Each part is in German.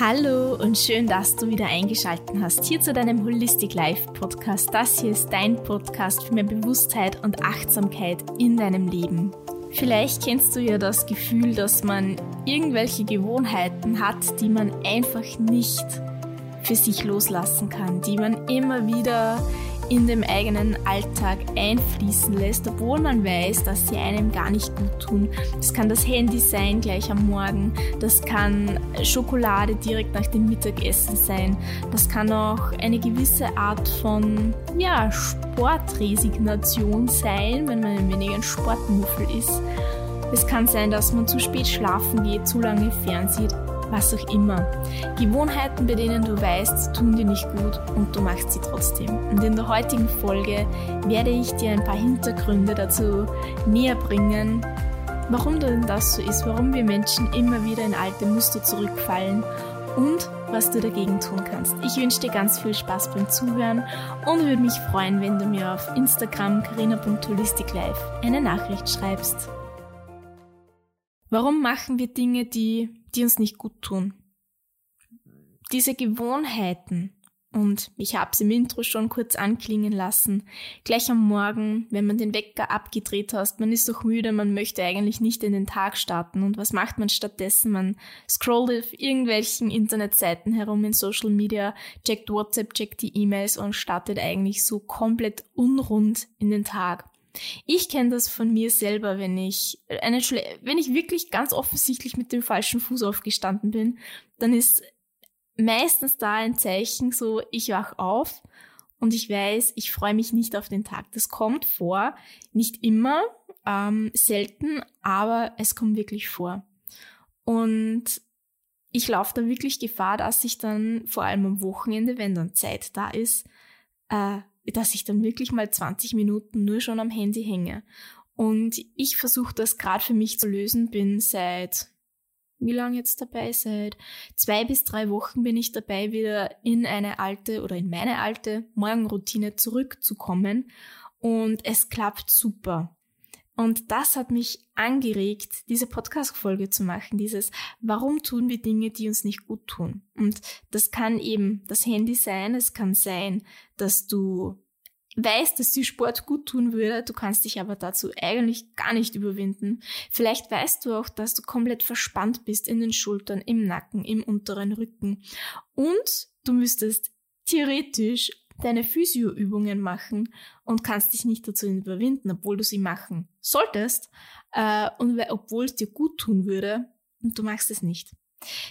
Hallo und schön, dass du wieder eingeschaltet hast hier zu deinem Holistic Life Podcast. Das hier ist dein Podcast für mehr Bewusstheit und Achtsamkeit in deinem Leben. Vielleicht kennst du ja das Gefühl, dass man irgendwelche Gewohnheiten hat, die man einfach nicht für sich loslassen kann, die man immer wieder in dem eigenen Alltag einfließen lässt, obwohl man weiß, dass sie einem gar nicht gut tun. Das kann das Handy sein gleich am Morgen, das kann Schokolade direkt nach dem Mittagessen sein, das kann auch eine gewisse Art von ja, Sportresignation sein, wenn man ein wenig ein Sportmuffel ist. Es kann sein, dass man zu spät schlafen geht, zu lange fernsieht was auch immer. Gewohnheiten, bei denen du weißt, tun dir nicht gut und du machst sie trotzdem. Und in der heutigen Folge werde ich dir ein paar Hintergründe dazu näher bringen, warum denn das so ist, warum wir Menschen immer wieder in alte Muster zurückfallen und was du dagegen tun kannst. Ich wünsche dir ganz viel Spaß beim Zuhören und würde mich freuen, wenn du mir auf Instagram carina.holisticlife eine Nachricht schreibst. Warum machen wir Dinge, die die uns nicht gut tun. Diese Gewohnheiten, und ich habe es im Intro schon kurz anklingen lassen, gleich am Morgen, wenn man den Wecker abgedreht hast, man ist doch müde, man möchte eigentlich nicht in den Tag starten. Und was macht man stattdessen? Man scrollt auf irgendwelchen Internetseiten herum in Social Media, checkt WhatsApp, checkt die E-Mails und startet eigentlich so komplett unrund in den Tag. Ich kenne das von mir selber, wenn ich eine Schle wenn ich wirklich ganz offensichtlich mit dem falschen Fuß aufgestanden bin, dann ist meistens da ein Zeichen so, ich wach auf und ich weiß, ich freue mich nicht auf den Tag. Das kommt vor, nicht immer, ähm, selten, aber es kommt wirklich vor. Und ich laufe da wirklich Gefahr, dass ich dann vor allem am Wochenende, wenn dann Zeit da ist, äh, dass ich dann wirklich mal 20 Minuten nur schon am Handy hänge. Und ich versuche das gerade für mich zu lösen, bin seit, wie lange jetzt dabei? Seit zwei bis drei Wochen bin ich dabei, wieder in eine alte oder in meine alte Morgenroutine zurückzukommen. Und es klappt super. Und das hat mich angeregt, diese Podcast-Folge zu machen. Dieses, warum tun wir Dinge, die uns nicht gut tun? Und das kann eben das Handy sein. Es kann sein, dass du weißt, dass dir Sport gut tun würde. Du kannst dich aber dazu eigentlich gar nicht überwinden. Vielleicht weißt du auch, dass du komplett verspannt bist in den Schultern, im Nacken, im unteren Rücken. Und du müsstest theoretisch deine Physioübungen machen und kannst dich nicht dazu überwinden, obwohl du sie machen solltest äh, und obwohl es dir gut tun würde und du machst es nicht.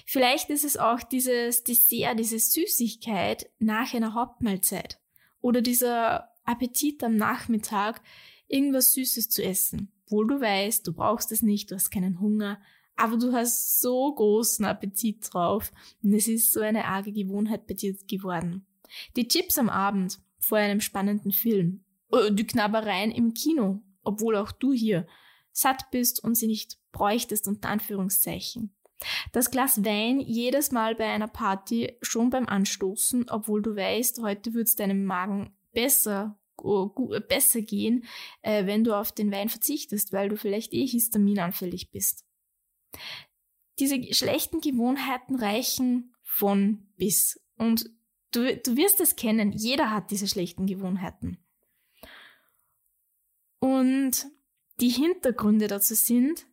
Vielleicht ist es auch dieses Dessert, diese Süßigkeit nach einer Hauptmahlzeit oder dieser Appetit am Nachmittag, irgendwas Süßes zu essen, obwohl du weißt, du brauchst es nicht, du hast keinen Hunger, aber du hast so großen Appetit drauf und es ist so eine arge Gewohnheit bei dir geworden. Die Chips am Abend vor einem spannenden Film, äh, die Knabbereien im Kino, obwohl auch du hier satt bist und sie nicht bräuchtest, unter Anführungszeichen. Das Glas Wein jedes Mal bei einer Party schon beim Anstoßen, obwohl du weißt, heute wird es deinem Magen besser, besser gehen, äh, wenn du auf den Wein verzichtest, weil du vielleicht eh histaminanfällig bist. Diese schlechten Gewohnheiten reichen von bis. Und Du, du wirst es kennen, jeder hat diese schlechten Gewohnheiten. Und die Hintergründe dazu sind,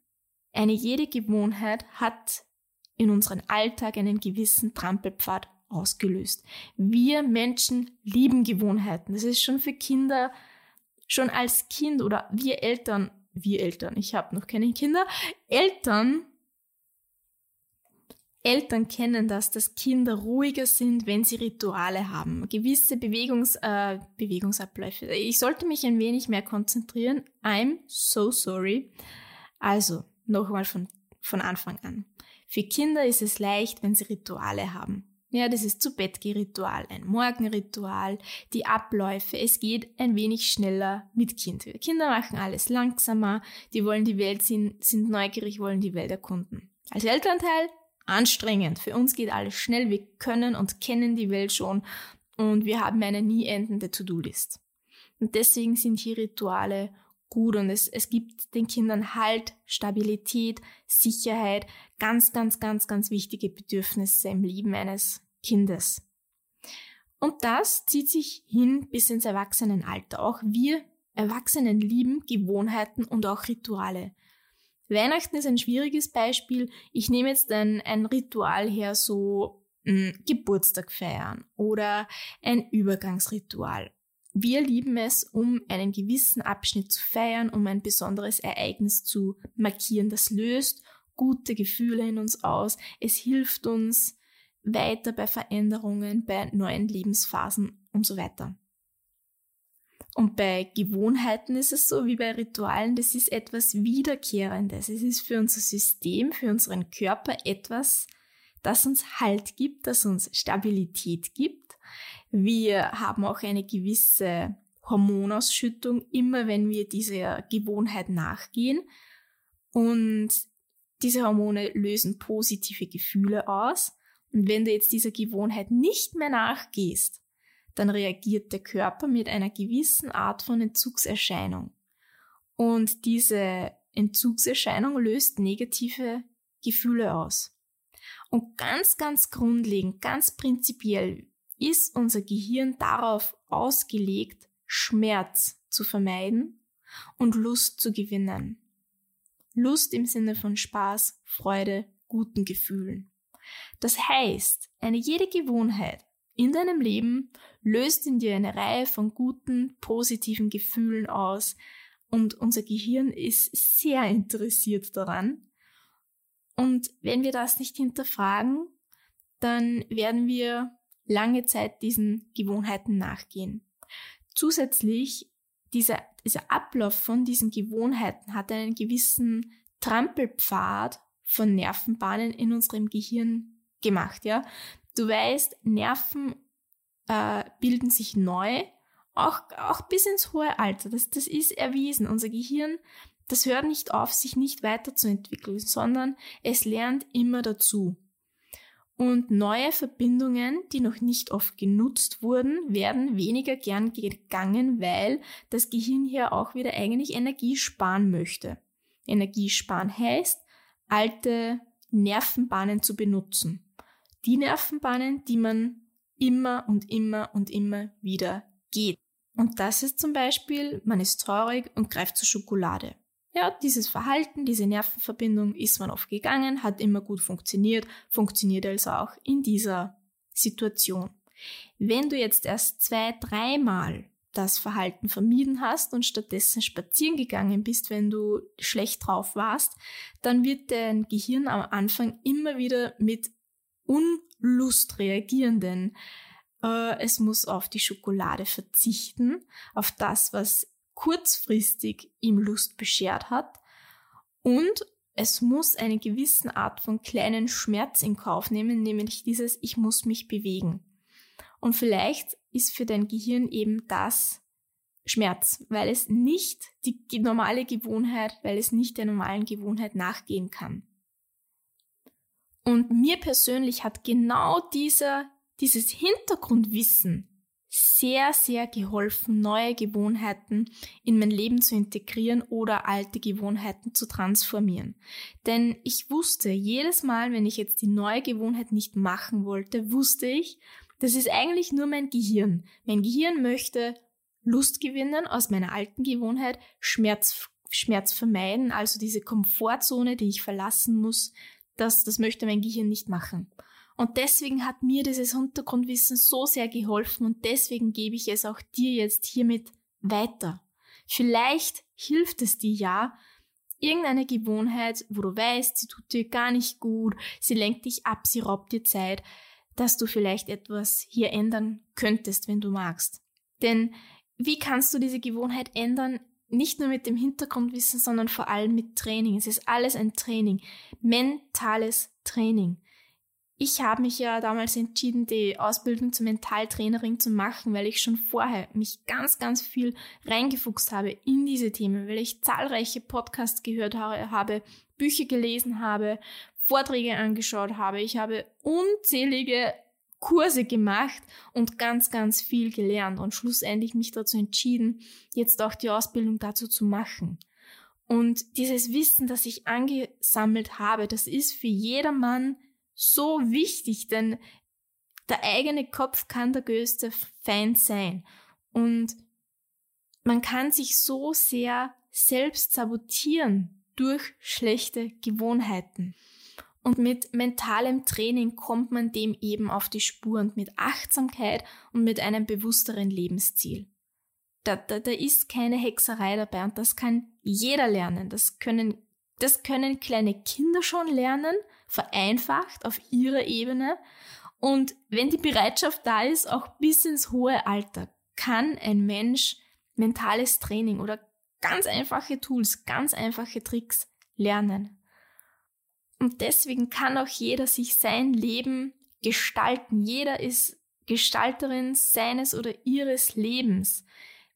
eine jede Gewohnheit hat in unserem Alltag einen gewissen Trampelpfad ausgelöst. Wir Menschen lieben Gewohnheiten. Das ist schon für Kinder, schon als Kind oder wir Eltern, wir Eltern, ich habe noch keine Kinder, Eltern Eltern kennen das, dass Kinder ruhiger sind, wenn sie Rituale haben. Gewisse Bewegungs, äh, Bewegungsabläufe. Ich sollte mich ein wenig mehr konzentrieren. I'm so sorry. Also, nochmal von, von Anfang an. Für Kinder ist es leicht, wenn sie Rituale haben. Ja, das ist zu Bettgeh-Ritual, ein Morgenritual, die Abläufe. Es geht ein wenig schneller mit Kind. Kinder machen alles langsamer, die wollen die Welt sehen, sind neugierig, wollen die Welt erkunden. Als Elternteil anstrengend. Für uns geht alles schnell. Wir können und kennen die Welt schon und wir haben eine nie endende To-Do-List. Und deswegen sind hier Rituale gut und es, es gibt den Kindern Halt, Stabilität, Sicherheit, ganz, ganz, ganz, ganz wichtige Bedürfnisse im Leben eines Kindes. Und das zieht sich hin bis ins Erwachsenenalter. Auch wir Erwachsenen lieben Gewohnheiten und auch Rituale. Weihnachten ist ein schwieriges Beispiel. Ich nehme jetzt ein, ein Ritual her, so mh, hm, Geburtstag feiern oder ein Übergangsritual. Wir lieben es, um einen gewissen Abschnitt zu feiern, um ein besonderes Ereignis zu markieren. Das löst gute Gefühle in uns aus. Es hilft uns weiter bei Veränderungen, bei neuen Lebensphasen und so weiter. Und bei Gewohnheiten ist es so wie bei Ritualen, das ist etwas Wiederkehrendes. Es ist für unser System, für unseren Körper etwas, das uns Halt gibt, das uns Stabilität gibt. Wir haben auch eine gewisse Hormonausschüttung, immer wenn wir dieser Gewohnheit nachgehen. Und diese Hormone lösen positive Gefühle aus. Und wenn du jetzt dieser Gewohnheit nicht mehr nachgehst, dann reagiert der Körper mit einer gewissen Art von Entzugserscheinung. Und diese Entzugserscheinung löst negative Gefühle aus. Und ganz, ganz grundlegend, ganz prinzipiell ist unser Gehirn darauf ausgelegt, Schmerz zu vermeiden und Lust zu gewinnen. Lust im Sinne von Spaß, Freude, guten Gefühlen. Das heißt, eine jede Gewohnheit in deinem Leben löst in dir eine Reihe von guten, positiven Gefühlen aus und unser Gehirn ist sehr interessiert daran. Und wenn wir das nicht hinterfragen, dann werden wir lange Zeit diesen Gewohnheiten nachgehen. Zusätzlich, dieser, dieser Ablauf von diesen Gewohnheiten hat einen gewissen Trampelpfad von Nervenbahnen in unserem Gehirn gemacht, ja. Du weißt, Nerven äh, bilden sich neu, auch, auch bis ins hohe Alter. Das, das ist erwiesen. Unser Gehirn, das hört nicht auf, sich nicht weiterzuentwickeln, sondern es lernt immer dazu. Und neue Verbindungen, die noch nicht oft genutzt wurden, werden weniger gern gegangen, weil das Gehirn hier auch wieder eigentlich Energie sparen möchte. Energie sparen heißt, alte Nervenbahnen zu benutzen. Die Nervenbahnen, die man immer und immer und immer wieder geht. Und das ist zum Beispiel, man ist traurig und greift zur Schokolade. Ja, dieses Verhalten, diese Nervenverbindung ist man oft gegangen, hat immer gut funktioniert, funktioniert also auch in dieser Situation. Wenn du jetzt erst zwei, dreimal das Verhalten vermieden hast und stattdessen spazieren gegangen bist, wenn du schlecht drauf warst, dann wird dein Gehirn am Anfang immer wieder mit Unlust reagieren, denn äh, es muss auf die Schokolade verzichten, auf das, was kurzfristig ihm Lust beschert hat und es muss eine gewisse Art von kleinen Schmerz in Kauf nehmen, nämlich dieses Ich muss mich bewegen. Und vielleicht ist für dein Gehirn eben das Schmerz, weil es nicht die normale Gewohnheit, weil es nicht der normalen Gewohnheit nachgehen kann. Und mir persönlich hat genau dieser, dieses Hintergrundwissen sehr, sehr geholfen, neue Gewohnheiten in mein Leben zu integrieren oder alte Gewohnheiten zu transformieren. Denn ich wusste jedes Mal, wenn ich jetzt die neue Gewohnheit nicht machen wollte, wusste ich, das ist eigentlich nur mein Gehirn. Mein Gehirn möchte Lust gewinnen aus meiner alten Gewohnheit, Schmerz, Schmerz vermeiden, also diese Komfortzone, die ich verlassen muss, das, das möchte mein Gehirn nicht machen. Und deswegen hat mir dieses Hintergrundwissen so sehr geholfen und deswegen gebe ich es auch dir jetzt hiermit weiter. Vielleicht hilft es dir ja, irgendeine Gewohnheit, wo du weißt, sie tut dir gar nicht gut, sie lenkt dich ab, sie raubt dir Zeit, dass du vielleicht etwas hier ändern könntest, wenn du magst. Denn wie kannst du diese Gewohnheit ändern? nicht nur mit dem Hintergrundwissen, sondern vor allem mit Training. Es ist alles ein Training, mentales Training. Ich habe mich ja damals entschieden, die Ausbildung zur Mentaltrainerin zu machen, weil ich schon vorher mich ganz, ganz viel reingefuchst habe in diese Themen, weil ich zahlreiche Podcasts gehört habe, Bücher gelesen habe, Vorträge angeschaut habe. Ich habe unzählige Kurse gemacht und ganz, ganz viel gelernt und schlussendlich mich dazu entschieden, jetzt auch die Ausbildung dazu zu machen. Und dieses Wissen, das ich angesammelt habe, das ist für jedermann so wichtig, denn der eigene Kopf kann der größte Feind sein. Und man kann sich so sehr selbst sabotieren durch schlechte Gewohnheiten. Und mit mentalem Training kommt man dem eben auf die Spur und mit Achtsamkeit und mit einem bewussteren Lebensziel. Da, da, da ist keine Hexerei dabei und das kann jeder lernen. Das können, das können kleine Kinder schon lernen, vereinfacht auf ihrer Ebene. Und wenn die Bereitschaft da ist, auch bis ins hohe Alter, kann ein Mensch mentales Training oder ganz einfache Tools, ganz einfache Tricks lernen. Und deswegen kann auch jeder sich sein Leben gestalten. Jeder ist Gestalterin seines oder ihres Lebens.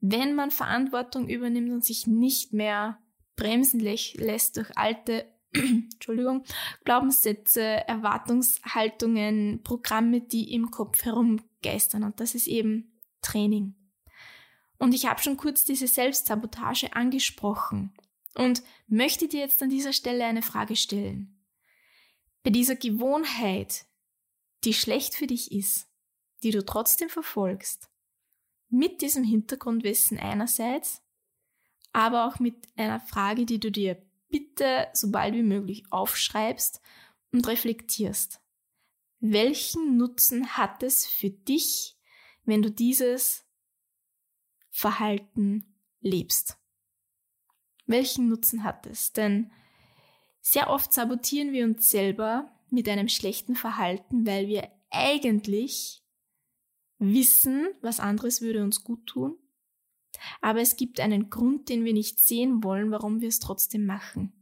Wenn man Verantwortung übernimmt und sich nicht mehr bremsen lässt durch alte Entschuldigung, Glaubenssätze, Erwartungshaltungen, Programme, die im Kopf herumgeistern. Und das ist eben Training. Und ich habe schon kurz diese Selbstsabotage angesprochen und möchte dir jetzt an dieser Stelle eine Frage stellen. Bei dieser Gewohnheit, die schlecht für dich ist, die du trotzdem verfolgst, mit diesem Hintergrundwissen einerseits, aber auch mit einer Frage, die du dir bitte so bald wie möglich aufschreibst und reflektierst. Welchen Nutzen hat es für dich, wenn du dieses Verhalten lebst? Welchen Nutzen hat es? Denn sehr oft sabotieren wir uns selber mit einem schlechten Verhalten, weil wir eigentlich wissen, was anderes würde uns gut tun, aber es gibt einen Grund, den wir nicht sehen wollen, warum wir es trotzdem machen.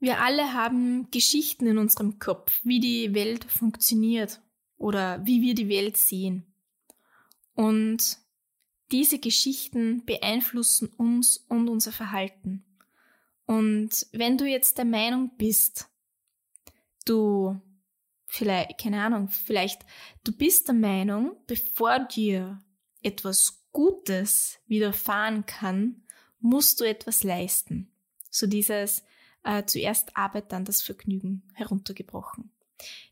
Wir alle haben Geschichten in unserem Kopf, wie die Welt funktioniert oder wie wir die Welt sehen. Und diese Geschichten beeinflussen uns und unser Verhalten. Und wenn du jetzt der Meinung bist, du vielleicht, keine Ahnung, vielleicht du bist der Meinung, bevor dir etwas Gutes widerfahren kann, musst du etwas leisten. So dieses äh, zuerst Arbeit, dann das Vergnügen heruntergebrochen.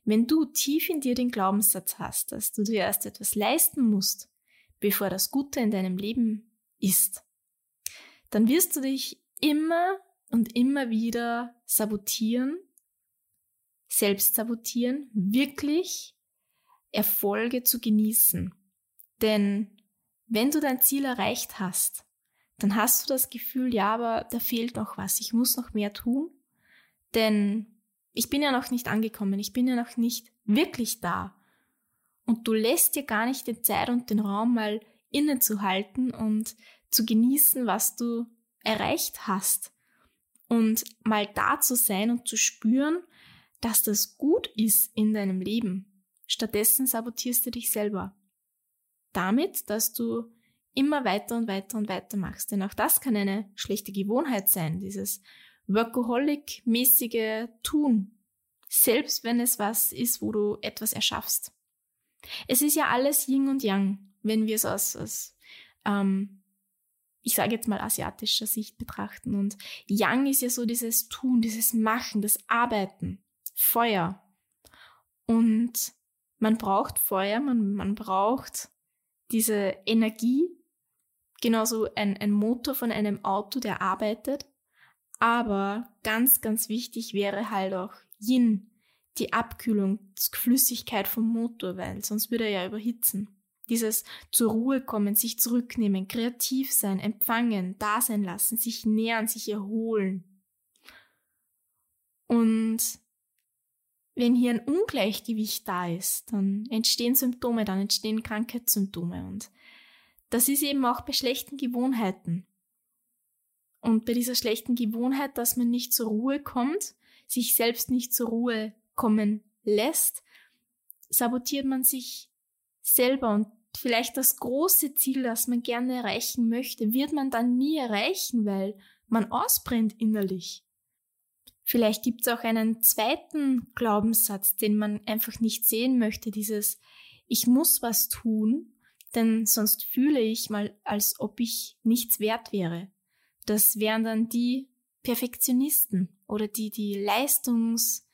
Wenn du tief in dir den Glaubenssatz hast, dass du dir erst etwas leisten musst, bevor das Gute in deinem Leben ist, dann wirst du dich immer und immer wieder sabotieren, selbst sabotieren, wirklich Erfolge zu genießen. Denn wenn du dein Ziel erreicht hast, dann hast du das Gefühl, ja, aber da fehlt noch was, ich muss noch mehr tun, denn ich bin ja noch nicht angekommen, ich bin ja noch nicht wirklich da. Und du lässt dir gar nicht die Zeit und den Raum mal innezuhalten und zu genießen, was du erreicht hast. Und mal da zu sein und zu spüren, dass das gut ist in deinem Leben. Stattdessen sabotierst du dich selber damit, dass du immer weiter und weiter und weiter machst. Denn auch das kann eine schlechte Gewohnheit sein, dieses Workaholic-mäßige Tun. Selbst wenn es was ist, wo du etwas erschaffst. Es ist ja alles Yin und Yang, wenn wir es aus, aus ähm, ich sage jetzt mal asiatischer Sicht betrachten. Und Yang ist ja so dieses Tun, dieses Machen, das Arbeiten, Feuer. Und man braucht Feuer, man, man braucht diese Energie, genauso ein, ein Motor von einem Auto, der arbeitet. Aber ganz, ganz wichtig wäre halt auch Yin, die Abkühlung, die Flüssigkeit vom Motor, weil sonst würde er ja überhitzen. Dieses zur Ruhe kommen, sich zurücknehmen, kreativ sein, empfangen, da sein lassen, sich nähern, sich erholen. Und wenn hier ein Ungleichgewicht da ist, dann entstehen Symptome, dann entstehen Krankheitssymptome. Und das ist eben auch bei schlechten Gewohnheiten. Und bei dieser schlechten Gewohnheit, dass man nicht zur Ruhe kommt, sich selbst nicht zur Ruhe kommen lässt, sabotiert man sich selber und vielleicht das große Ziel, das man gerne erreichen möchte, wird man dann nie erreichen, weil man ausbrennt innerlich. Vielleicht gibt es auch einen zweiten Glaubenssatz, den man einfach nicht sehen möchte, dieses Ich muss was tun, denn sonst fühle ich mal, als ob ich nichts wert wäre. Das wären dann die Perfektionisten oder die, die Leistungs,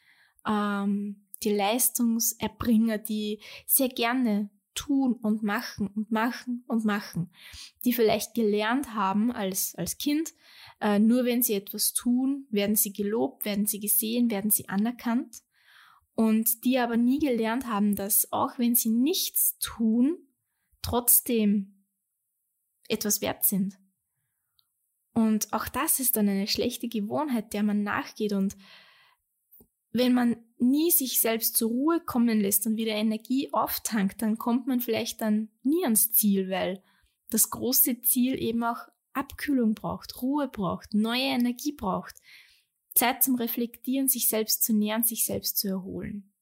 ähm, die Leistungserbringer, die sehr gerne tun und machen und machen und machen, die vielleicht gelernt haben als, als Kind, äh, nur wenn sie etwas tun, werden sie gelobt, werden sie gesehen, werden sie anerkannt und die aber nie gelernt haben, dass auch wenn sie nichts tun, trotzdem etwas wert sind. Und auch das ist dann eine schlechte Gewohnheit, der man nachgeht und wenn man nie sich selbst zur Ruhe kommen lässt und wieder Energie auftankt, dann kommt man vielleicht dann nie ans Ziel, weil das große Ziel eben auch Abkühlung braucht, Ruhe braucht, neue Energie braucht, Zeit zum Reflektieren, sich selbst zu nähern, sich selbst zu erholen.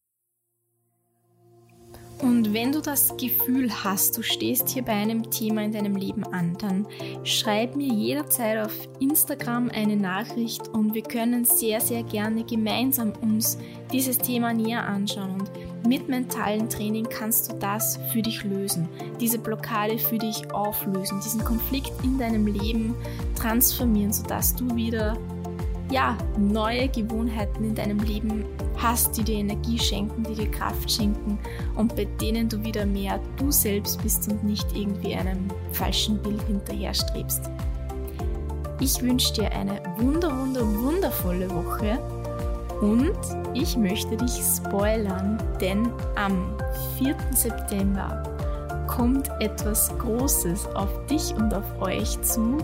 Und wenn du das Gefühl hast, du stehst hier bei einem Thema in deinem Leben an, dann schreib mir jederzeit auf Instagram eine Nachricht und wir können sehr, sehr gerne gemeinsam uns dieses Thema näher anschauen. Und mit mentalen Training kannst du das für dich lösen, diese Blockade für dich auflösen, diesen Konflikt in deinem Leben transformieren, sodass du wieder ja, neue Gewohnheiten in deinem Leben hast, die dir Energie schenken, die dir Kraft schenken und bei denen du wieder mehr du selbst bist und nicht irgendwie einem falschen Bild hinterherstrebst. Ich wünsche dir eine wunder, wunder, wundervolle Woche und ich möchte dich spoilern, denn am 4. September kommt etwas Großes auf dich und auf euch zu,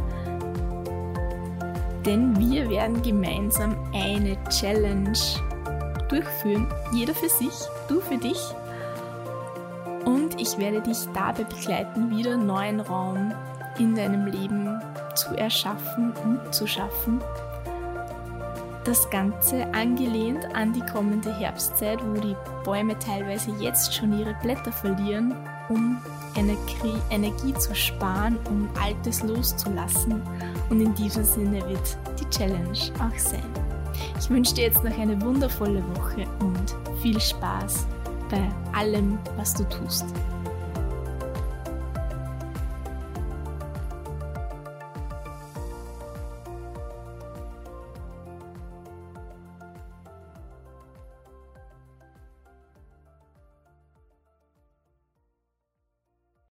denn wir werden gemeinsam eine Challenge durchführen. Jeder für sich, du für dich. Und ich werde dich dabei begleiten, wieder neuen Raum in deinem Leben zu erschaffen und zu schaffen. Das Ganze angelehnt an die kommende Herbstzeit, wo die Bäume teilweise jetzt schon ihre Blätter verlieren, um Energie, Energie zu sparen, um Altes loszulassen. Und in diesem Sinne wird die Challenge auch sein. Ich wünsche dir jetzt noch eine wundervolle Woche und viel Spaß bei allem, was du tust.